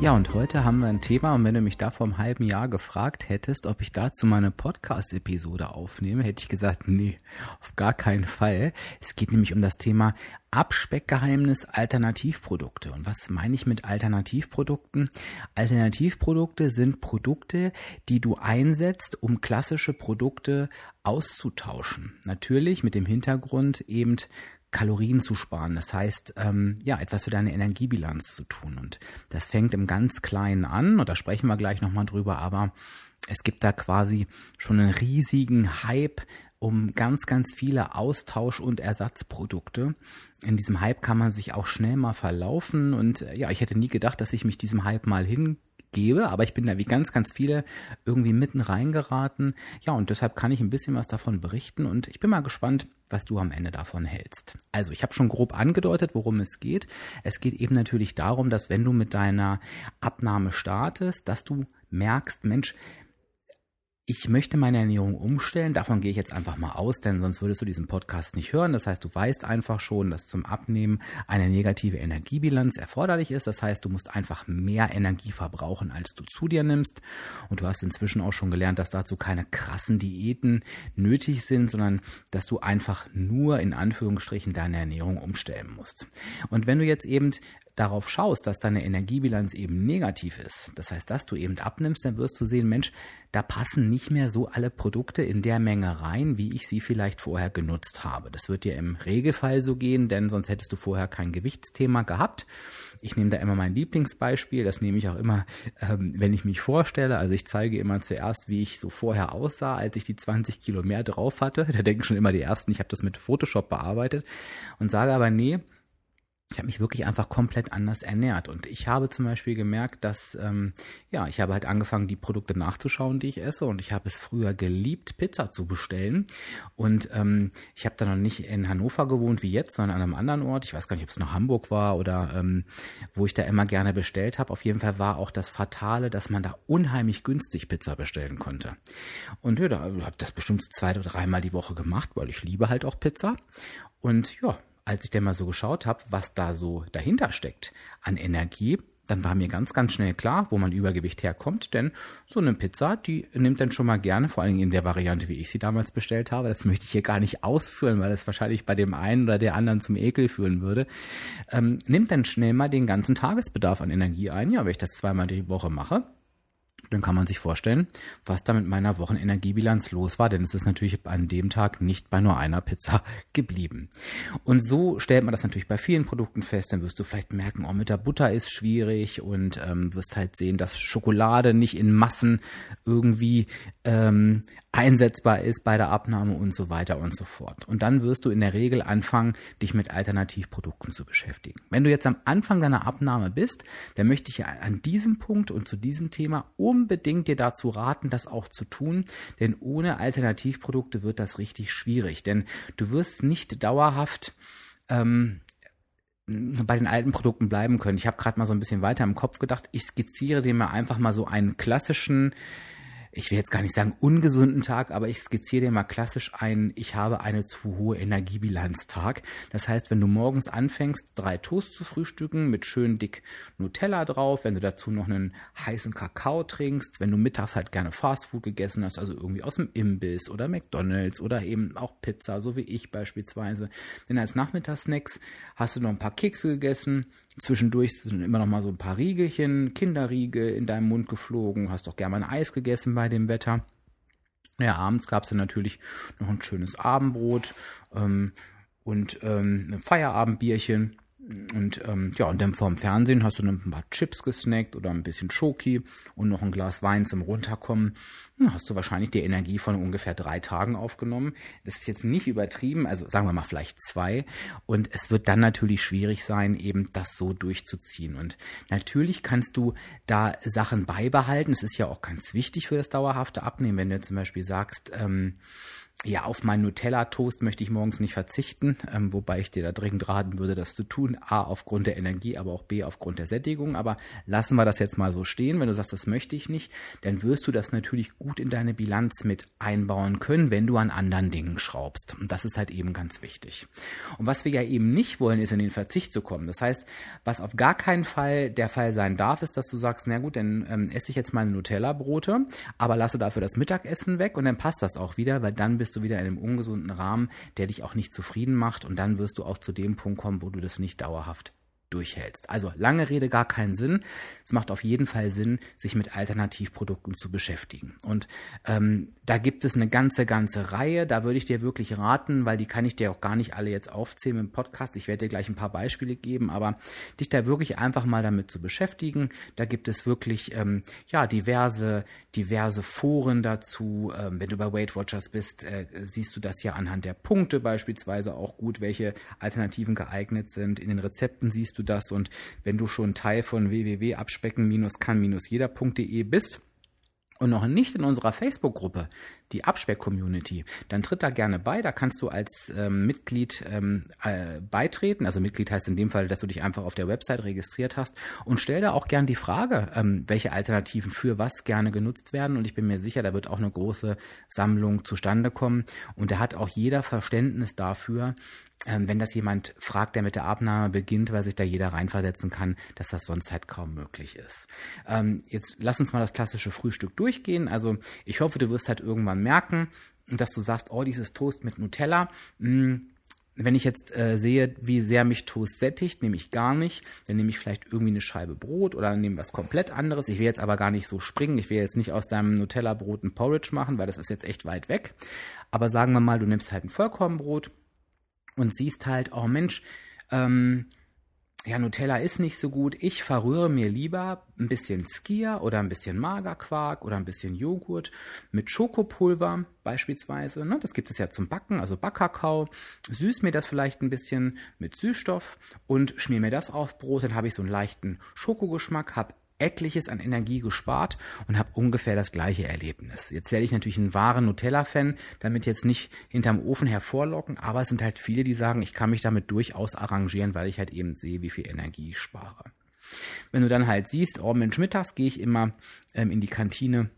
Ja, und heute haben wir ein Thema, und wenn du mich da vor einem halben Jahr gefragt hättest, ob ich dazu mal eine Podcast-Episode aufnehme, hätte ich gesagt, nee, auf gar keinen Fall. Es geht nämlich um das Thema Abspeckgeheimnis Alternativprodukte. Und was meine ich mit Alternativprodukten? Alternativprodukte sind Produkte, die du einsetzt, um klassische Produkte auszutauschen. Natürlich mit dem Hintergrund eben Kalorien zu sparen. Das heißt, ähm, ja, etwas für deine Energiebilanz zu tun. Und das fängt im ganz Kleinen an, und da sprechen wir gleich nochmal drüber, aber es gibt da quasi schon einen riesigen Hype um ganz, ganz viele Austausch- und Ersatzprodukte. In diesem Hype kann man sich auch schnell mal verlaufen und ja, ich hätte nie gedacht, dass ich mich diesem Hype mal hin gebe, aber ich bin da wie ganz, ganz viele irgendwie mitten reingeraten. Ja, und deshalb kann ich ein bisschen was davon berichten und ich bin mal gespannt, was du am Ende davon hältst. Also, ich habe schon grob angedeutet, worum es geht. Es geht eben natürlich darum, dass wenn du mit deiner Abnahme startest, dass du merkst, Mensch, ich möchte meine Ernährung umstellen. Davon gehe ich jetzt einfach mal aus, denn sonst würdest du diesen Podcast nicht hören. Das heißt, du weißt einfach schon, dass zum Abnehmen eine negative Energiebilanz erforderlich ist. Das heißt, du musst einfach mehr Energie verbrauchen, als du zu dir nimmst. Und du hast inzwischen auch schon gelernt, dass dazu keine krassen Diäten nötig sind, sondern dass du einfach nur in Anführungsstrichen deine Ernährung umstellen musst. Und wenn du jetzt eben darauf schaust, dass deine Energiebilanz eben negativ ist, das heißt, dass du eben abnimmst, dann wirst du sehen, Mensch, da passen nicht mehr so alle Produkte in der Menge rein, wie ich sie vielleicht vorher genutzt habe. Das wird dir im Regelfall so gehen, denn sonst hättest du vorher kein Gewichtsthema gehabt. Ich nehme da immer mein Lieblingsbeispiel, das nehme ich auch immer, ähm, wenn ich mich vorstelle. Also ich zeige immer zuerst, wie ich so vorher aussah, als ich die 20 Kilo mehr drauf hatte. Da denken schon immer die Ersten, ich habe das mit Photoshop bearbeitet und sage aber, nee, ich habe mich wirklich einfach komplett anders ernährt. Und ich habe zum Beispiel gemerkt, dass, ähm, ja, ich habe halt angefangen, die Produkte nachzuschauen, die ich esse. Und ich habe es früher geliebt, Pizza zu bestellen. Und ähm, ich habe da noch nicht in Hannover gewohnt wie jetzt, sondern an einem anderen Ort. Ich weiß gar nicht, ob es noch Hamburg war oder ähm, wo ich da immer gerne bestellt habe. Auf jeden Fall war auch das Fatale, dass man da unheimlich günstig Pizza bestellen konnte. Und ja, da habe ich das bestimmt zwei oder dreimal die Woche gemacht, weil ich liebe halt auch Pizza. Und ja, als ich dann mal so geschaut habe, was da so dahinter steckt an Energie, dann war mir ganz, ganz schnell klar, wo mein Übergewicht herkommt, denn so eine Pizza, die nimmt dann schon mal gerne, vor allem in der Variante, wie ich sie damals bestellt habe, das möchte ich hier gar nicht ausführen, weil das wahrscheinlich bei dem einen oder der anderen zum Ekel führen würde, ähm, nimmt dann schnell mal den ganzen Tagesbedarf an Energie ein. Ja, wenn ich das zweimal die Woche mache, dann kann man sich vorstellen, was da mit meiner Wochenenergiebilanz los war, denn es ist natürlich an dem Tag nicht bei nur einer Pizza geblieben. Und so stellt man das natürlich bei vielen Produkten fest, dann wirst du vielleicht merken, oh, mit der Butter ist schwierig und ähm, wirst halt sehen, dass Schokolade nicht in Massen irgendwie ähm, einsetzbar ist bei der Abnahme und so weiter und so fort. Und dann wirst du in der Regel anfangen, dich mit Alternativprodukten zu beschäftigen. Wenn du jetzt am Anfang deiner Abnahme bist, dann möchte ich an diesem Punkt und zu diesem Thema unbedingt dir dazu raten, das auch zu tun, denn ohne Alternativprodukte wird das richtig schwierig, denn du wirst nicht dauerhaft ähm, bei den alten Produkten bleiben können. Ich habe gerade mal so ein bisschen weiter im Kopf gedacht. Ich skizziere dir mal einfach mal so einen klassischen ich will jetzt gar nicht sagen ungesunden Tag, aber ich skizziere dir mal klassisch ein, ich habe eine zu hohe Energiebilanztag. Das heißt, wenn du morgens anfängst, drei Toast zu frühstücken mit schön dick Nutella drauf, wenn du dazu noch einen heißen Kakao trinkst, wenn du mittags halt gerne Fastfood gegessen hast, also irgendwie aus dem Imbiss oder McDonalds oder eben auch Pizza, so wie ich beispielsweise. Denn als Nachmittagssnacks hast du noch ein paar Kekse gegessen, Zwischendurch sind immer noch mal so ein paar Riegelchen, Kinderriegel in deinem Mund geflogen, hast doch gerne mal ein Eis gegessen bei dem Wetter. Ja, abends gab es dann natürlich noch ein schönes Abendbrot ähm, und ähm, ein Feierabendbierchen. Und ähm, ja, und dann vorm Fernsehen hast du dann ein paar Chips gesnackt oder ein bisschen Schoki und noch ein Glas Wein zum Runterkommen. Dann hast du wahrscheinlich die Energie von ungefähr drei Tagen aufgenommen. Das ist jetzt nicht übertrieben, also sagen wir mal vielleicht zwei. Und es wird dann natürlich schwierig sein, eben das so durchzuziehen. Und natürlich kannst du da Sachen beibehalten. Es ist ja auch ganz wichtig für das dauerhafte Abnehmen, wenn du zum Beispiel sagst, ähm, ja, auf meinen Nutella-Toast möchte ich morgens nicht verzichten, ähm, wobei ich dir da dringend raten würde, das zu tun. A, aufgrund der Energie, aber auch B, aufgrund der Sättigung. Aber lassen wir das jetzt mal so stehen. Wenn du sagst, das möchte ich nicht, dann wirst du das natürlich gut in deine Bilanz mit einbauen können, wenn du an anderen Dingen schraubst. Und das ist halt eben ganz wichtig. Und was wir ja eben nicht wollen, ist in den Verzicht zu kommen. Das heißt, was auf gar keinen Fall der Fall sein darf, ist, dass du sagst, na gut, dann ähm, esse ich jetzt meine Nutella-Brote, aber lasse dafür das Mittagessen weg und dann passt das auch wieder, weil dann bist bist du wieder in einem ungesunden Rahmen, der dich auch nicht zufrieden macht. Und dann wirst du auch zu dem Punkt kommen, wo du das nicht dauerhaft durchhältst. Also lange Rede gar keinen Sinn. Es macht auf jeden Fall Sinn, sich mit Alternativprodukten zu beschäftigen. Und ähm, da gibt es eine ganze, ganze Reihe. Da würde ich dir wirklich raten, weil die kann ich dir auch gar nicht alle jetzt aufzählen im Podcast. Ich werde dir gleich ein paar Beispiele geben, aber dich da wirklich einfach mal damit zu beschäftigen. Da gibt es wirklich ähm, ja diverse, diverse Foren dazu. Ähm, wenn du bei Weight Watchers bist, äh, siehst du das ja anhand der Punkte beispielsweise auch gut, welche Alternativen geeignet sind. In den Rezepten siehst du du das. Und wenn du schon Teil von www.abspecken-kann-jeder.de bist, und noch nicht in unserer Facebook-Gruppe, die Abspeck-Community, dann tritt da gerne bei. Da kannst du als ähm, Mitglied ähm, äh, beitreten. Also Mitglied heißt in dem Fall, dass du dich einfach auf der Website registriert hast und stell da auch gerne die Frage, ähm, welche Alternativen für was gerne genutzt werden. Und ich bin mir sicher, da wird auch eine große Sammlung zustande kommen. Und da hat auch jeder Verständnis dafür, ähm, wenn das jemand fragt, der mit der Abnahme beginnt, weil sich da jeder reinversetzen kann, dass das sonst halt kaum möglich ist. Ähm, jetzt lass uns mal das klassische Frühstück durchgehen. Also ich hoffe, du wirst halt irgendwann merken, dass du sagst, oh, dieses Toast mit Nutella, mh, hm, wenn ich jetzt äh, sehe, wie sehr mich Toast sättigt, nehme ich gar nicht. Dann nehme ich vielleicht irgendwie eine Scheibe Brot oder nehme was komplett anderes. Ich will jetzt aber gar nicht so springen. Ich will jetzt nicht aus deinem Nutella-Brot ein Porridge machen, weil das ist jetzt echt weit weg. Aber sagen wir mal, du nimmst halt ein Vollkornbrot und siehst halt, oh Mensch, ähm, ja, Nutella ist nicht so gut. Ich verrühre mir lieber ein bisschen Skia oder ein bisschen Magerquark oder ein bisschen Joghurt mit Schokopulver beispielsweise. Ne? Das gibt es ja zum Backen, also Backkakao. Süß mir das vielleicht ein bisschen mit Süßstoff und schmier mir das auf Brot. Dann habe ich so einen leichten Schokogeschmack, habe etliches an Energie gespart und habe ungefähr das gleiche Erlebnis. Jetzt werde ich natürlich ein wahren Nutella-Fan, damit jetzt nicht hinterm Ofen hervorlocken, aber es sind halt viele, die sagen, ich kann mich damit durchaus arrangieren, weil ich halt eben sehe, wie viel Energie ich spare. Wenn du dann halt siehst, oh Mensch, mittags gehe ich immer ähm, in die Kantine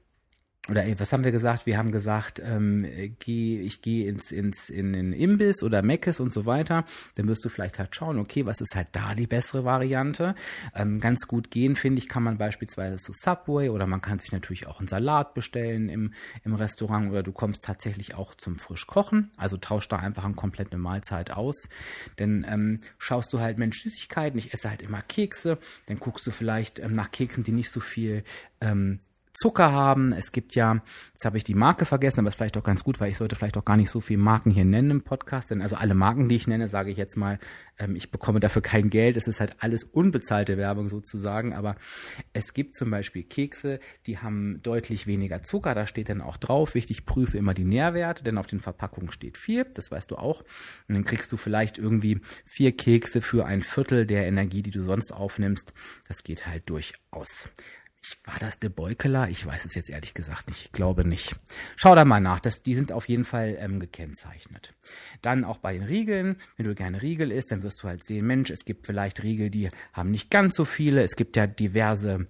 oder ey, was haben wir gesagt? Wir haben gesagt, ähm, geh, ich gehe ins, ins in den Imbiss oder Meckes und so weiter. Dann wirst du vielleicht halt schauen, okay, was ist halt da die bessere Variante? Ähm, ganz gut gehen, finde ich, kann man beispielsweise zu Subway oder man kann sich natürlich auch einen Salat bestellen im, im Restaurant oder du kommst tatsächlich auch zum Frischkochen. Also tausch da einfach eine komplette Mahlzeit aus. Denn ähm, schaust du halt, Mensch, Süßigkeiten, ich esse halt immer Kekse, dann guckst du vielleicht ähm, nach Keksen, die nicht so viel ähm, Zucker haben. Es gibt ja, jetzt habe ich die Marke vergessen, aber ist vielleicht auch ganz gut, weil ich sollte vielleicht auch gar nicht so viele Marken hier nennen im Podcast. Denn also alle Marken, die ich nenne, sage ich jetzt mal, ähm, ich bekomme dafür kein Geld. Es ist halt alles unbezahlte Werbung sozusagen. Aber es gibt zum Beispiel Kekse, die haben deutlich weniger Zucker. Da steht dann auch drauf, wichtig, prüfe immer die Nährwerte, denn auf den Verpackungen steht vier. Das weißt du auch. Und dann kriegst du vielleicht irgendwie vier Kekse für ein Viertel der Energie, die du sonst aufnimmst. Das geht halt durchaus. War das der Beukeler? Ich weiß es jetzt ehrlich gesagt nicht. Ich glaube nicht. Schau da mal nach. Das, die sind auf jeden Fall ähm, gekennzeichnet. Dann auch bei den Riegeln. Wenn du gerne Riegel isst, dann wirst du halt sehen, Mensch, es gibt vielleicht Riegel, die haben nicht ganz so viele. Es gibt ja diverse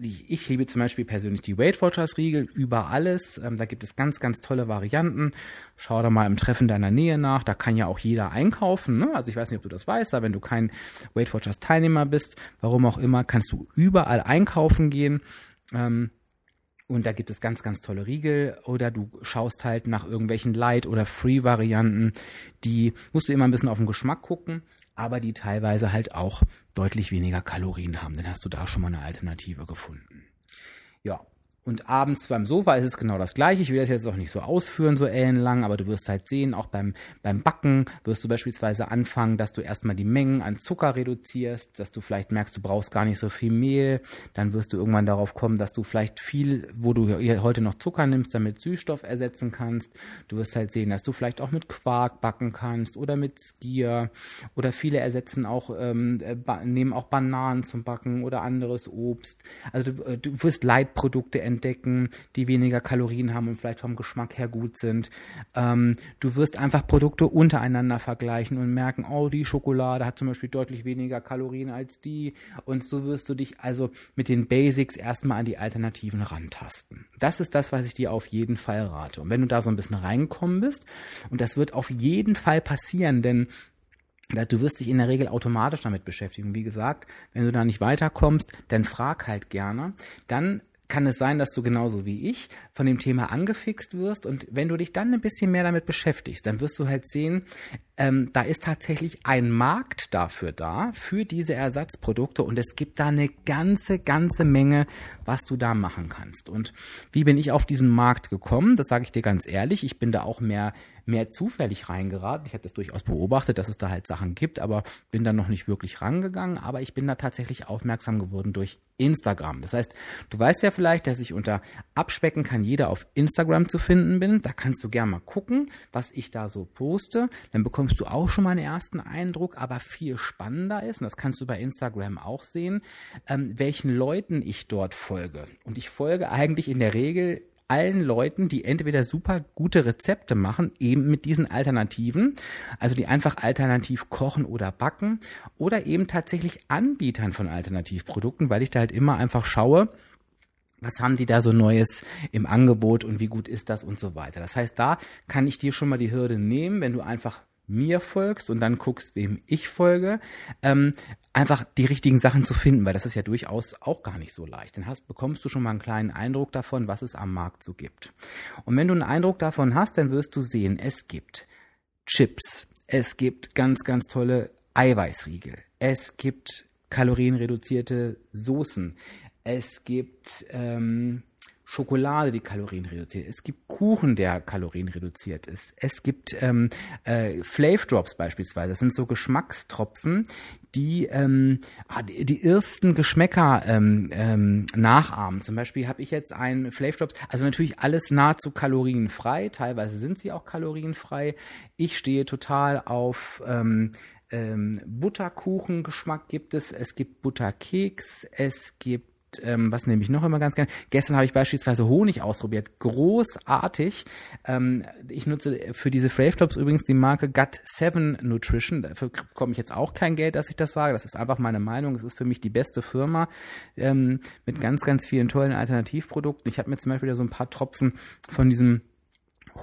ich liebe zum Beispiel persönlich die Weight Watchers Riegel über alles. Ähm, da gibt es ganz, ganz tolle Varianten. Schau da mal im Treffen deiner Nähe nach. Da kann ja auch jeder einkaufen. Ne? Also ich weiß nicht, ob du das weißt, aber wenn du kein Weight Watchers Teilnehmer bist, warum auch immer, kannst du überall einkaufen gehen. Ähm, und da gibt es ganz, ganz tolle Riegel. Oder du schaust halt nach irgendwelchen Light- oder Free-Varianten. Die musst du immer ein bisschen auf den Geschmack gucken aber die teilweise halt auch deutlich weniger Kalorien haben. Dann hast du da schon mal eine Alternative gefunden. Ja, Und abends beim Sofa ist es genau das gleiche. Ich will das jetzt auch nicht so ausführen, so ellenlang, aber du wirst halt sehen, auch beim, beim Backen wirst du beispielsweise anfangen, dass du erstmal die Mengen an Zucker reduzierst, dass du vielleicht merkst, du brauchst gar nicht so viel Mehl. Dann wirst du irgendwann darauf kommen, dass du vielleicht viel, wo du heute noch Zucker nimmst, damit Süßstoff ersetzen kannst. Du wirst halt sehen, dass du vielleicht auch mit Quark backen kannst oder mit Skier oder viele ersetzen auch, ähm, äh, nehmen auch Bananen zum Backen oder anderes Obst. Also du, äh, du wirst Leitprodukte entdecken, die weniger Kalorien haben und vielleicht vom Geschmack her gut sind. Ähm, du wirst einfach Produkte untereinander vergleichen und merken, oh, die Schokolade hat zum Beispiel deutlich weniger Kalorien als die. Und so wirst du dich also mit den Basics erstmal an die Alternativen rantasten. Das ist das, was ich dir auf jeden Fall rate. Und wenn du da so ein bisschen reinkommen bist, und das wird auf jeden Fall passieren, denn Du wirst dich in der Regel automatisch damit beschäftigen. Wie gesagt, wenn du da nicht weiterkommst, dann frag halt gerne. Dann kann es sein, dass du genauso wie ich von dem Thema angefixt wirst und wenn du dich dann ein bisschen mehr damit beschäftigst, dann wirst du halt sehen, ähm, da ist tatsächlich ein Markt dafür da, für diese Ersatzprodukte und es gibt da eine ganze, ganze Menge, was du da machen kannst. Und wie bin ich auf diesen Markt gekommen? Das sage ich dir ganz ehrlich, ich bin da auch mehr mehr zufällig reingeraten. Ich habe das durchaus beobachtet, dass es da halt Sachen gibt, aber bin da noch nicht wirklich rangegangen. Aber ich bin da tatsächlich aufmerksam geworden durch Instagram. Das heißt, du weißt ja vielleicht, dass ich unter Abspecken kann jeder auf Instagram zu finden bin. Da kannst du gerne mal gucken, was ich da so poste. Dann bekommst du auch schon mal einen ersten Eindruck, aber viel spannender ist, und das kannst du bei Instagram auch sehen, ähm, welchen Leuten ich dort folge. Und ich folge eigentlich in der Regel allen Leuten, die entweder super gute Rezepte machen, eben mit diesen Alternativen, also die einfach alternativ kochen oder backen, oder eben tatsächlich Anbietern von Alternativprodukten, weil ich da halt immer einfach schaue, was haben die da so Neues im Angebot und wie gut ist das und so weiter. Das heißt, da kann ich dir schon mal die Hürde nehmen, wenn du einfach mir folgst und dann guckst, wem ich folge, ähm, einfach die richtigen Sachen zu finden, weil das ist ja durchaus auch gar nicht so leicht. Dann hast, bekommst du schon mal einen kleinen Eindruck davon, was es am Markt so gibt. Und wenn du einen Eindruck davon hast, dann wirst du sehen, es gibt Chips, es gibt ganz, ganz tolle Eiweißriegel, es gibt kalorienreduzierte Soßen, es gibt ähm, Schokolade, die Kalorien reduziert. Es gibt Kuchen, der Kalorien reduziert ist. Es gibt ähm, äh, Flav Drops beispielsweise. Das sind so Geschmackstropfen, die ähm, ah, die, die ersten Geschmäcker ähm, ähm, nachahmen. Zum Beispiel habe ich jetzt einen Flav Drops, also natürlich alles nahezu kalorienfrei. Teilweise sind sie auch kalorienfrei. Ich stehe total auf ähm, ähm, Butterkuchen-Geschmack gibt es, es gibt Butterkeks, es gibt ähm, was nehme ich noch immer ganz gerne? Gestern habe ich beispielsweise Honig ausprobiert. Großartig. Ähm, ich nutze für diese Flave Tops übrigens die Marke Gut7 Nutrition. Dafür bekomme ich jetzt auch kein Geld, dass ich das sage. Das ist einfach meine Meinung. Es ist für mich die beste Firma ähm, mit ganz, ganz vielen tollen Alternativprodukten. Ich habe mir zum Beispiel so ein paar Tropfen von diesem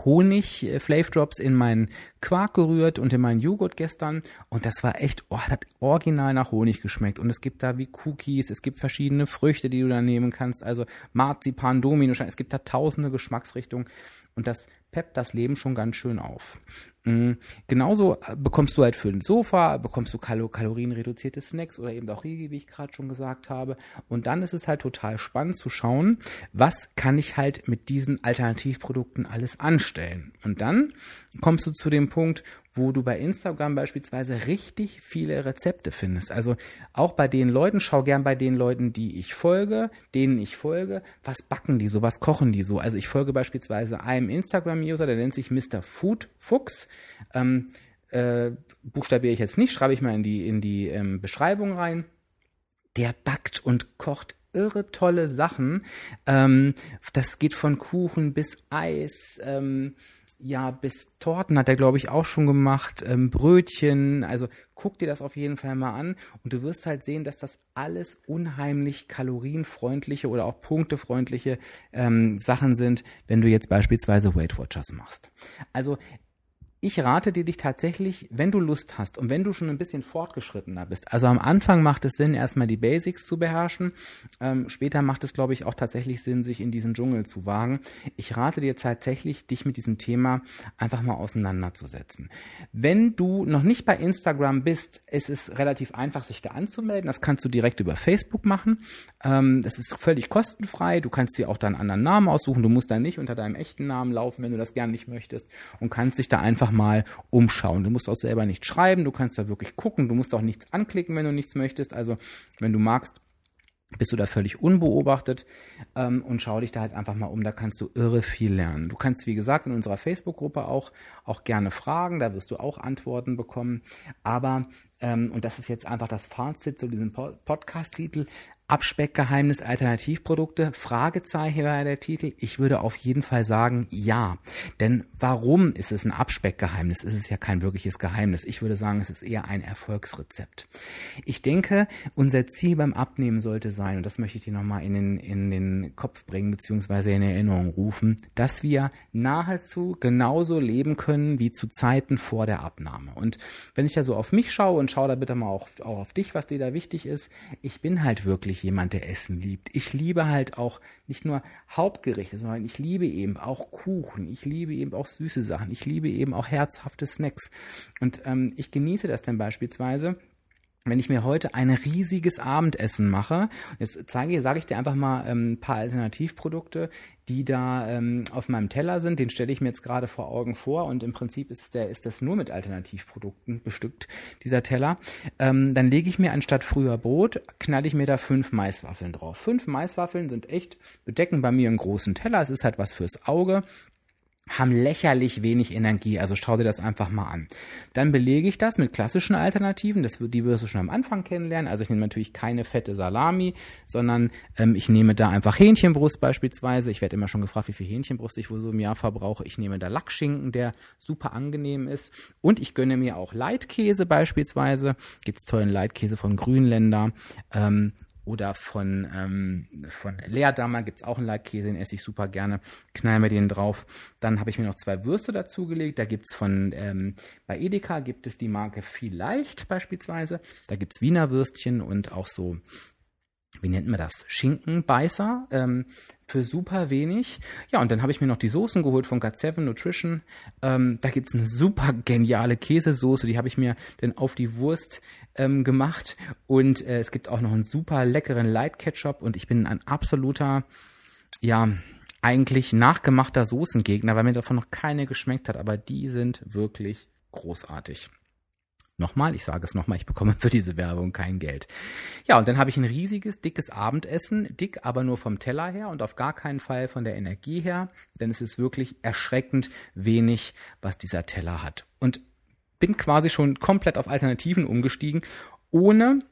Honig äh, Drops in meinen Quark gerührt und in meinen Joghurt gestern. Und das war echt, oh, hat original nach Honig geschmeckt. Und es gibt da wie Cookies, es gibt verschiedene Früchte, die du da nehmen kannst, also Marzipan, Domino, es gibt da tausende Geschmacksrichtungen. Und das peppt das Leben schon ganz schön auf. Mhm. Genauso äh, bekommst du halt für ein Sofa, bekommst du Kalo kalorienreduzierte Snacks oder eben auch Riegel, wie ich gerade schon gesagt habe. Und dann ist es halt total spannend zu schauen, was kann ich halt mit diesen Alternativprodukten alles anstellen. Und dann kommst du zu dem Punkt, wo du bei Instagram beispielsweise richtig viele Rezepte findest. Also auch bei den Leuten, schau gern bei den Leuten, die ich folge, denen ich folge, was backen die so, was kochen die so. Also ich folge beispielsweise einem Instagram-User, der nennt sich Mr. Food Fuchs. Ähm, äh, buchstabiere ich jetzt nicht, schreibe ich mal in die, in die ähm, Beschreibung rein. Der backt und kocht irre tolle Sachen. Ähm, das geht von Kuchen bis Eis. Ähm, ja, bis Torten hat er, glaube ich, auch schon gemacht, ähm, Brötchen, also guck dir das auf jeden Fall mal an und du wirst halt sehen, dass das alles unheimlich kalorienfreundliche oder auch punktefreundliche ähm, Sachen sind, wenn du jetzt beispielsweise Weight Watchers machst. Also ich rate dir dich tatsächlich, wenn du Lust hast und wenn du schon ein bisschen fortgeschrittener bist. Also am Anfang macht es Sinn, erstmal die Basics zu beherrschen. Ähm, später macht es, glaube ich, auch tatsächlich Sinn, sich in diesen Dschungel zu wagen. Ich rate dir tatsächlich, dich mit diesem Thema einfach mal auseinanderzusetzen. Wenn du noch nicht bei Instagram bist, es ist relativ einfach, sich da anzumelden. Das kannst du direkt über Facebook machen. Ähm, das ist völlig kostenfrei. Du kannst dir auch deinen anderen Namen aussuchen. Du musst da nicht unter deinem echten Namen laufen, wenn du das gern nicht möchtest und kannst dich da einfach einfach mal umschauen. Du musst auch selber nicht schreiben, du kannst da wirklich gucken, du musst auch nichts anklicken, wenn du nichts möchtest. Also wenn du magst, bist du da völlig unbeobachtet ähm, und schau dich da halt einfach mal um, da kannst du irre viel lernen. Du kannst, wie gesagt, in unserer Facebook-Gruppe auch, auch gerne fragen, da wirst du auch Antworten bekommen. Aber, ähm, und das ist jetzt einfach das Fazit zu diesem Podcast-Titel, Abspeckgeheimnis Alternativprodukte? Fragezeichen war der Titel. Ich würde auf jeden Fall sagen, ja. Denn warum ist es ein Abspeckgeheimnis? Es ist ja kein wirkliches Geheimnis. Ich würde sagen, es ist eher ein Erfolgsrezept. Ich denke, unser Ziel beim Abnehmen sollte sein, und das möchte ich dir nochmal in den, in den Kopf bringen, beziehungsweise in Erinnerung rufen, dass wir nahezu genauso leben können wie zu Zeiten vor der Abnahme. Und wenn ich da so auf mich schaue und schaue da bitte mal auch, auch auf dich, was dir da wichtig ist, ich bin halt wirklich wirklich jemand, der Essen liebt. Ich liebe halt auch nicht nur Hauptgerichte, sondern ich liebe eben auch Kuchen. Ich liebe eben auch süße Sachen. Ich liebe eben auch herzhafte Snacks. Und ähm, ich genieße das dann beispielsweise wenn ich mir heute ein riesiges Abendessen mache, jetzt zeige, sage ich dir einfach mal ähm, ein paar Alternativprodukte, die da ähm, auf meinem Teller sind, den stelle ich mir jetzt gerade vor Augen vor und im Prinzip ist der ist das nur mit Alternativprodukten bestückt dieser Teller. Ähm, dann lege ich mir anstatt früher Brot knalle ich mir da fünf Maiswaffeln drauf. Fünf Maiswaffeln sind echt bedecken bei mir einen großen Teller. Es ist halt was fürs Auge haben lächerlich wenig Energie, also schau dir das einfach mal an. Dann belege ich das mit klassischen Alternativen, das, die wirst du schon am Anfang kennenlernen. Also ich nehme natürlich keine fette Salami, sondern ähm, ich nehme da einfach Hähnchenbrust beispielsweise. Ich werde immer schon gefragt, wie viel Hähnchenbrust ich wohl so im Jahr verbrauche. Ich nehme da Lackschinken, der super angenehm ist. Und ich gönne mir auch Leitkäse beispielsweise. Gibt's tollen Leitkäse von Grünländer. Ähm, oder von, ähm, von Leerdammer gibt's auch einen Leitkäse, den esse ich super gerne. Knall mir den drauf. Dann habe ich mir noch zwei Würste dazugelegt. Da gibt's von, ähm, bei Edeka gibt es die Marke Vielleicht beispielsweise. Da gibt's Wiener Würstchen und auch so wie nennt man das? Schinkenbeißer ähm, für super wenig. Ja, und dann habe ich mir noch die Soßen geholt von Got7 Nutrition. Ähm, da gibt's eine super geniale Käsesoße, die habe ich mir dann auf die Wurst ähm, gemacht. Und äh, es gibt auch noch einen super leckeren Light Ketchup und ich bin ein absoluter, ja, eigentlich nachgemachter Soßengegner, weil mir davon noch keine geschmeckt hat, aber die sind wirklich großartig. Nochmal, ich sage es nochmal, ich bekomme für diese Werbung kein Geld. Ja, und dann habe ich ein riesiges, dickes Abendessen, dick aber nur vom Teller her und auf gar keinen Fall von der Energie her, denn es ist wirklich erschreckend wenig, was dieser Teller hat. Und bin quasi schon komplett auf Alternativen umgestiegen, ohne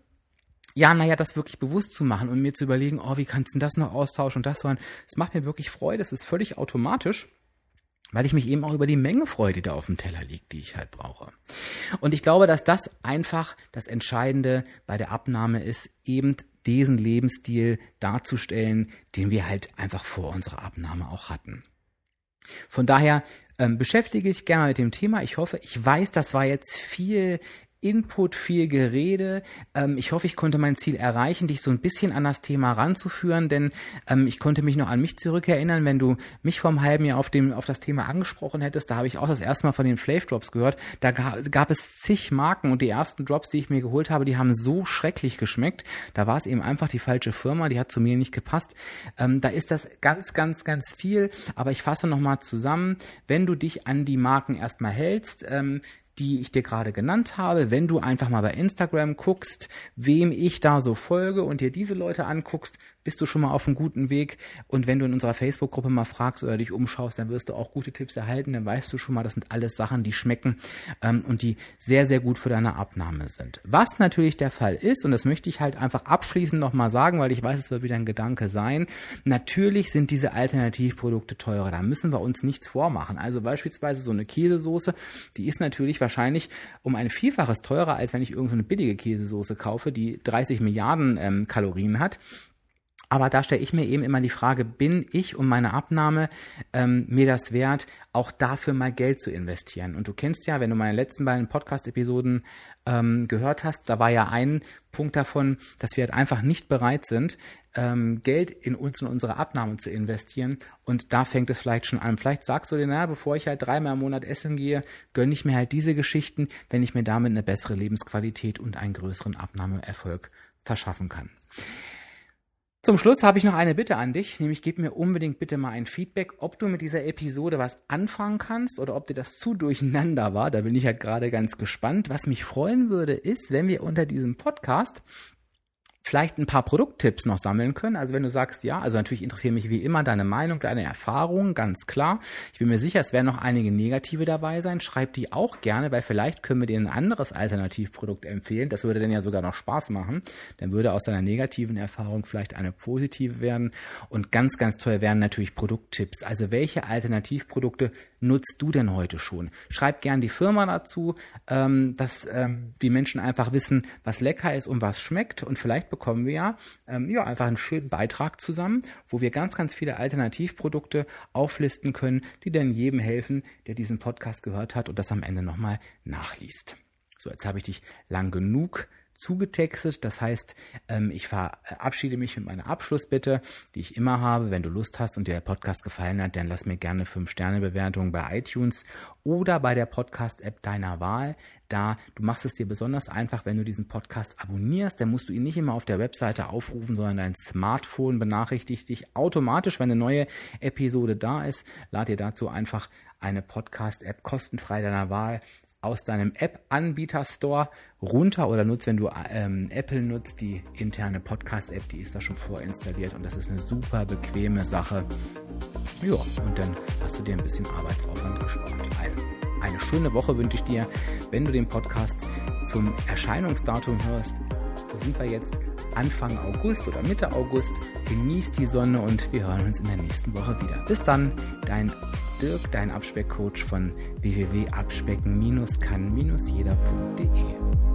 ja, naja, das wirklich bewusst zu machen und mir zu überlegen, oh, wie kannst du das noch austauschen und das so. Es macht mir wirklich Freude, es ist völlig automatisch weil ich mich eben auch über die Menge freue, die da auf dem Teller liegt, die ich halt brauche. Und ich glaube, dass das einfach das Entscheidende bei der Abnahme ist, eben diesen Lebensstil darzustellen, den wir halt einfach vor unserer Abnahme auch hatten. Von daher ähm, beschäftige ich gerne mit dem Thema. Ich hoffe, ich weiß, das war jetzt viel Input, viel Gerede. Ähm, ich hoffe, ich konnte mein Ziel erreichen, dich so ein bisschen an das Thema ranzuführen, denn ähm, ich konnte mich noch an mich zurückerinnern, wenn du mich einem halben Jahr auf, dem, auf das Thema angesprochen hättest. Da habe ich auch das erste Mal von den Flave Drops gehört. Da gab, gab es zig Marken und die ersten Drops, die ich mir geholt habe, die haben so schrecklich geschmeckt. Da war es eben einfach die falsche Firma, die hat zu mir nicht gepasst. Ähm, da ist das ganz, ganz, ganz viel. Aber ich fasse nochmal zusammen. Wenn du dich an die Marken erstmal hältst, ähm, die ich dir gerade genannt habe, wenn du einfach mal bei Instagram guckst, wem ich da so folge und dir diese Leute anguckst, bist du schon mal auf einem guten Weg. Und wenn du in unserer Facebook-Gruppe mal fragst oder dich umschaust, dann wirst du auch gute Tipps erhalten. Dann weißt du schon mal, das sind alles Sachen, die schmecken ähm, und die sehr, sehr gut für deine Abnahme sind. Was natürlich der Fall ist, und das möchte ich halt einfach abschließend nochmal sagen, weil ich weiß, es wird wieder ein Gedanke sein, natürlich sind diese Alternativprodukte teurer. Da müssen wir uns nichts vormachen. Also beispielsweise so eine Käsesoße, die ist natürlich wahrscheinlich um ein Vielfaches teurer, als wenn ich irgendeine so billige Käsesoße kaufe, die 30 Milliarden ähm, Kalorien hat. Aber da stelle ich mir eben immer die Frage, bin ich um meine Abnahme ähm, mir das wert, auch dafür mal Geld zu investieren? Und du kennst ja, wenn du meine letzten beiden Podcast-Episoden ähm, gehört hast, da war ja ein Punkt davon, dass wir halt einfach nicht bereit sind, ähm, Geld in uns und unsere Abnahme zu investieren. Und da fängt es vielleicht schon an. Vielleicht sagst du dir, na, bevor ich halt dreimal im Monat essen gehe, gönne ich mir halt diese Geschichten, wenn ich mir damit eine bessere Lebensqualität und einen größeren Abnahmeerfolg verschaffen kann. Zum Schluss habe ich noch eine Bitte an dich, nämlich gib mir unbedingt bitte mal ein Feedback, ob du mit dieser Episode was anfangen kannst oder ob dir das zu durcheinander war. Da bin ich halt gerade ganz gespannt. Was mich freuen würde, ist, wenn wir unter diesem Podcast vielleicht ein paar Produkttipps noch sammeln können. Also wenn du sagst, ja, also natürlich interessieren mich wie immer deine Meinung, deine Erfahrungen, ganz klar. Ich bin mir sicher, es werden noch einige negative dabei sein. Schreib die auch gerne, weil vielleicht können wir dir ein anderes Alternativprodukt empfehlen. Das würde dann ja sogar noch Spaß machen. Dann würde aus deiner negativen Erfahrung vielleicht eine positive werden. Und ganz, ganz toll wären natürlich Produkttipps. Also welche Alternativprodukte nutzt du denn heute schon? Schreib gern die Firma dazu, ähm, dass ähm, die Menschen einfach wissen, was lecker ist und was schmeckt. Und vielleicht bekommen wir ähm, ja einfach einen schönen Beitrag zusammen, wo wir ganz, ganz viele Alternativprodukte auflisten können, die dann jedem helfen, der diesen Podcast gehört hat und das am Ende nochmal nachliest. So, jetzt habe ich dich lang genug zugetextet. Das heißt, ähm, ich verabschiede mich mit meiner Abschlussbitte, die ich immer habe. Wenn du Lust hast und dir der Podcast gefallen hat, dann lass mir gerne 5-Sterne-Bewertung bei iTunes oder bei der Podcast-App deiner Wahl. Da du machst es dir besonders einfach, wenn du diesen Podcast abonnierst, dann musst du ihn nicht immer auf der Webseite aufrufen, sondern dein Smartphone benachrichtigt dich automatisch, wenn eine neue Episode da ist. Lad dir dazu einfach eine Podcast-App kostenfrei deiner Wahl aus deinem App-Anbieter-Store runter oder nutzt, wenn du ähm, Apple nutzt, die interne Podcast-App, die ist da schon vorinstalliert und das ist eine super bequeme Sache. Ja, und dann hast du dir ein bisschen Arbeitsaufwand gespart. Also, eine schöne Woche wünsche ich dir, wenn du den Podcast zum Erscheinungsdatum hörst. Sind wir jetzt? Anfang August oder Mitte August. Genießt die Sonne und wir hören uns in der nächsten Woche wieder. Bis dann, dein Dirk, dein Abspeckcoach von www.abspecken-kann-jeder.de.